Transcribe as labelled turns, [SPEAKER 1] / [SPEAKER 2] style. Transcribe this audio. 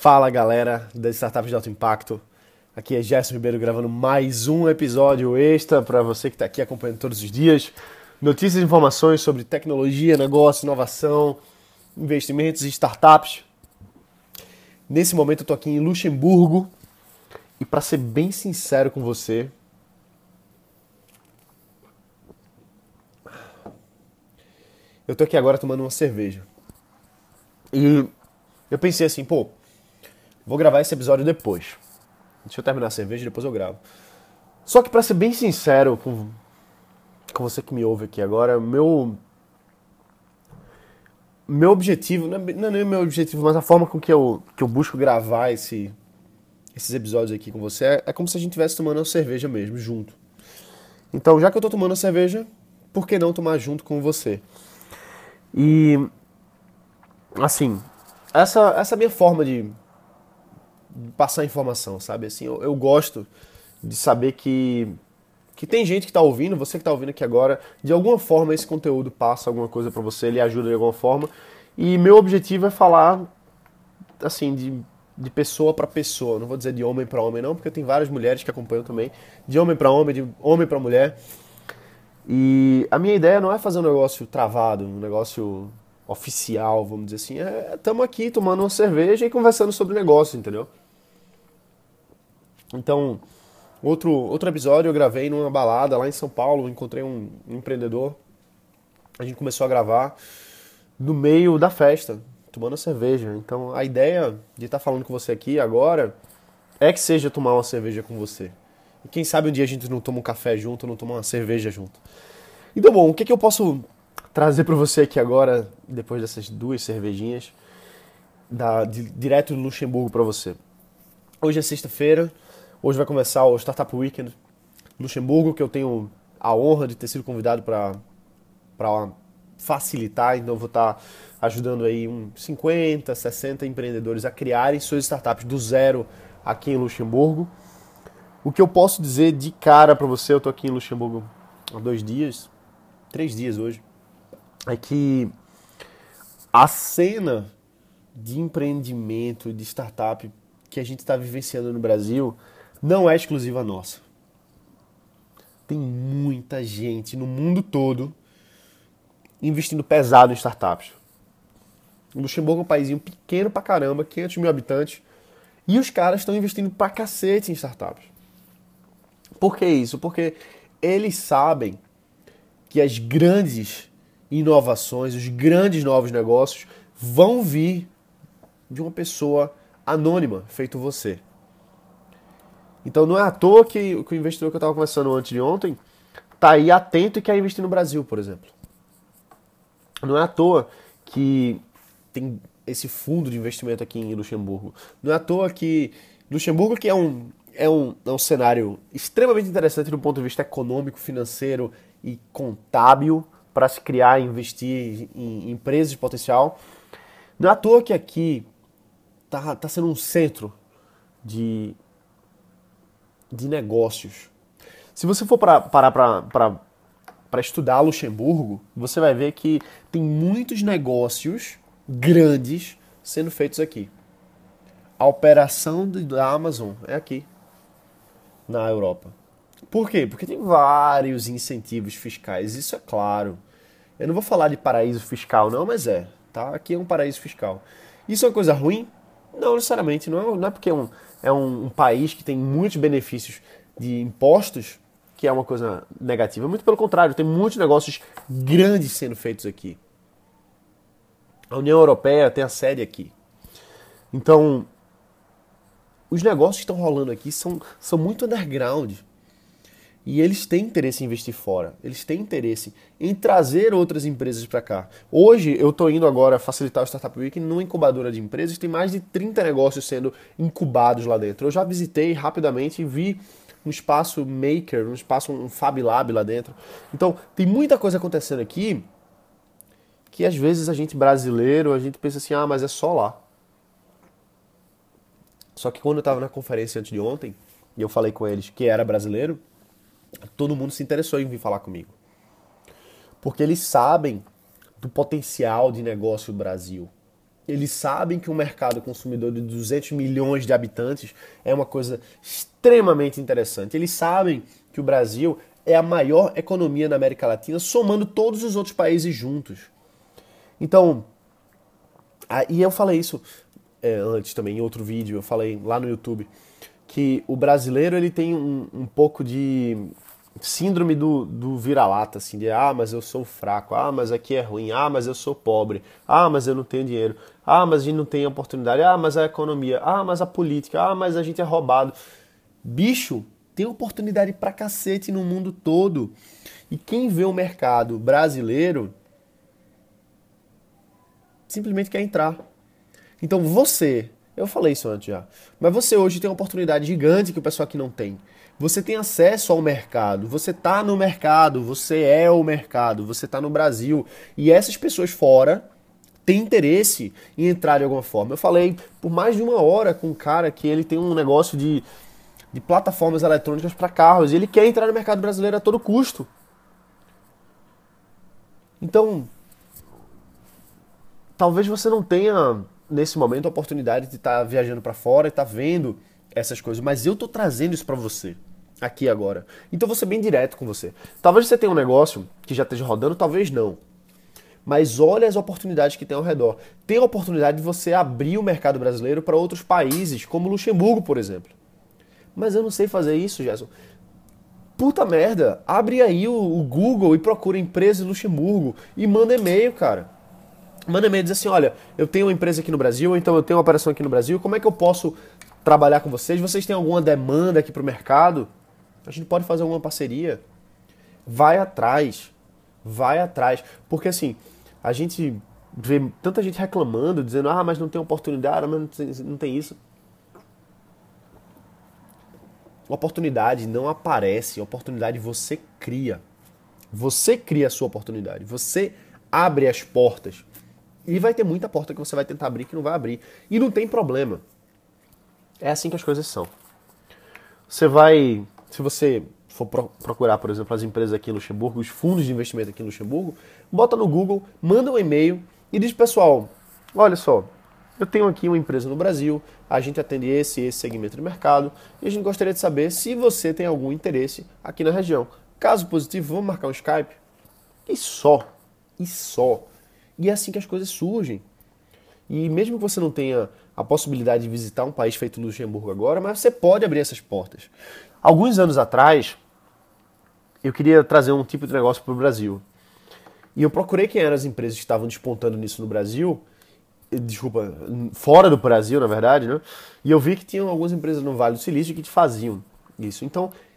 [SPEAKER 1] Fala galera das startups de alto impacto. Aqui é Gerson Ribeiro gravando mais um episódio extra para você que está aqui acompanhando todos os dias. Notícias e informações sobre tecnologia, negócio, inovação, investimentos e startups. Nesse momento eu estou aqui em Luxemburgo e para ser bem sincero com você, eu estou aqui agora tomando uma cerveja. E eu pensei assim, pô, vou gravar esse episódio depois. Deixa eu terminar a cerveja e depois eu gravo. Só que para ser bem sincero com, com você que me ouve aqui agora, meu meu objetivo, não é, não é meu objetivo, mas a forma com que eu, que eu busco gravar esse, esses episódios aqui com você é, é como se a gente estivesse tomando uma cerveja mesmo, junto. Então, já que eu tô tomando a cerveja, por que não tomar junto com você? E, assim, essa, essa é a minha forma de, passar informação, sabe? Assim, eu, eu gosto de saber que, que tem gente que está ouvindo, você que está ouvindo aqui agora, de alguma forma esse conteúdo passa alguma coisa para você, ele ajuda de alguma forma. E meu objetivo é falar, assim, de, de pessoa para pessoa. Não vou dizer de homem para homem, não, porque tem várias mulheres que acompanham também. De homem para homem, de homem para mulher. E a minha ideia não é fazer um negócio travado, um negócio oficial, vamos dizer assim. Estamos é, aqui tomando uma cerveja e conversando sobre negócio, entendeu? Então, outro, outro episódio eu gravei numa balada lá em São Paulo, encontrei um, empreendedor, a gente começou a gravar no meio da festa, tomando cerveja. Então, a ideia de estar falando com você aqui agora é que seja tomar uma cerveja com você. E quem sabe um dia a gente não toma um café junto, não toma uma cerveja junto. Então, bom, o que, que eu posso trazer para você aqui agora, depois dessas duas cervejinhas, da, de, direto do Luxemburgo para você? Hoje é sexta-feira, Hoje vai começar o Startup Weekend Luxemburgo, que eu tenho a honra de ter sido convidado para facilitar, então vou estar tá ajudando aí uns 50, 60 empreendedores a criarem suas startups do zero aqui em Luxemburgo. O que eu posso dizer de cara para você, eu estou aqui em Luxemburgo há dois dias, três dias hoje, é que a cena de empreendimento, de startup que a gente está vivenciando no Brasil não é exclusiva nossa. Tem muita gente no mundo todo investindo pesado em startups. O Luxemburgo é um país pequeno pra caramba, 500 mil habitantes, e os caras estão investindo pra cacete em startups. Por que isso? Porque eles sabem que as grandes inovações, os grandes novos negócios vão vir de uma pessoa anônima, feito você. Então não é à toa que, o investidor que eu estava conversando antes de ontem está aí atento e quer investir no Brasil, por exemplo. Não é à toa que tem esse fundo de investimento aqui em Luxemburgo. Não é à toa que Luxemburgo, que é um, é um, é um cenário extremamente interessante do ponto de vista econômico, financeiro e contábil para se criar e investir em empresas de potencial. Não é à toa que aqui está tá sendo um centro de de negócios. Se você for parar para estudar Luxemburgo, você vai ver que tem muitos negócios grandes sendo feitos aqui. A operação da Amazon é aqui, na Europa. Por quê? Porque tem vários incentivos fiscais, isso é claro. Eu não vou falar de paraíso fiscal, não, mas é. Tá? Aqui é um paraíso fiscal. Isso é uma coisa ruim? Não necessariamente. Não é, não é porque é um, é um, um país que tem muitos benefícios de impostos que é uma coisa negativa. Muito pelo contrário, tem muitos negócios grandes sendo feitos aqui. A União Europeia tem a sede aqui. Então, os negócios que estão rolando aqui são, são muito underground. E eles têm interesse em investir fora. Eles têm interesse em trazer outras empresas para cá. Hoje eu estou indo agora facilitar o Startup Week numa incubadora de empresas. Tem mais de 30 negócios sendo incubados lá dentro. Eu já visitei rapidamente e vi um espaço maker, um espaço, um Fab Lab lá dentro. Então tem muita coisa acontecendo aqui que às vezes a gente brasileiro, a gente pensa assim, ah, mas é só lá. Só que quando eu estava na conferência antes de ontem, e eu falei com eles que era brasileiro, todo mundo se interessou em vir falar comigo. Porque eles sabem do potencial de negócio do Brasil. Eles sabem que um mercado consumidor de 200 milhões de habitantes é uma coisa extremamente interessante. Eles sabem que o Brasil é a maior economia na América Latina, somando todos os outros países juntos. Então, e eu falei isso é, antes também, em outro vídeo, eu falei lá no YouTube, que o brasileiro ele tem um, um pouco de síndrome do, do vira-lata, assim, de ah, mas eu sou fraco, ah, mas aqui é ruim, ah, mas eu sou pobre, ah, mas eu não tenho dinheiro, ah, mas a gente não tem oportunidade, ah, mas a economia, ah, mas a política, ah, mas a gente é roubado. Bicho, tem oportunidade pra cacete no mundo todo. E quem vê o mercado brasileiro simplesmente quer entrar. Então você, eu falei isso antes já, mas você hoje tem uma oportunidade gigante que o pessoal aqui não tem. Você tem acesso ao mercado, você está no mercado, você é o mercado, você está no Brasil. E essas pessoas fora têm interesse em entrar de alguma forma. Eu falei por mais de uma hora com um cara que ele tem um negócio de, de plataformas eletrônicas para carros e ele quer entrar no mercado brasileiro a todo custo. Então, talvez você não tenha nesse momento a oportunidade de estar tá viajando para fora e estar tá vendo essas coisas, mas eu tô trazendo isso para você aqui agora. Então vou ser bem direto com você. Talvez você tenha um negócio que já esteja rodando, talvez não. Mas olha as oportunidades que tem ao redor. Tem a oportunidade de você abrir o mercado brasileiro para outros países, como Luxemburgo, por exemplo. Mas eu não sei fazer isso, Gerson. Puta merda, abre aí o, o Google e procura empresa em Luxemburgo e manda e-mail, cara. Manda e-mail diz assim: olha, eu tenho uma empresa aqui no Brasil, então eu tenho uma operação aqui no Brasil, como é que eu posso trabalhar com vocês? Vocês têm alguma demanda aqui para o mercado? A gente pode fazer alguma parceria. Vai atrás. Vai atrás. Porque assim, a gente vê tanta gente reclamando, dizendo, ah, mas não tem oportunidade, mas não tem, não tem isso. Oportunidade não aparece, oportunidade você cria. Você cria a sua oportunidade. Você abre as portas. E vai ter muita porta que você vai tentar abrir que não vai abrir. E não tem problema. É assim que as coisas são. Você vai se você for procurar, por exemplo, as empresas aqui em Luxemburgo, os fundos de investimento aqui em Luxemburgo, bota no Google, manda um e-mail e diz, pessoal, olha só, eu tenho aqui uma empresa no Brasil, a gente atende esse esse segmento de mercado e a gente gostaria de saber se você tem algum interesse aqui na região. Caso positivo, vamos marcar um Skype. E só, e só. E é assim que as coisas surgem. E mesmo que você não tenha a possibilidade de visitar um país feito Luxemburgo agora, mas você pode abrir essas portas. Alguns anos atrás, eu queria trazer um tipo de negócio para o Brasil. E eu procurei quem eram as empresas que estavam despontando nisso no Brasil, desculpa, fora do Brasil, na verdade, né? E eu vi que tinham algumas empresas no Vale do Silício que faziam isso. Então,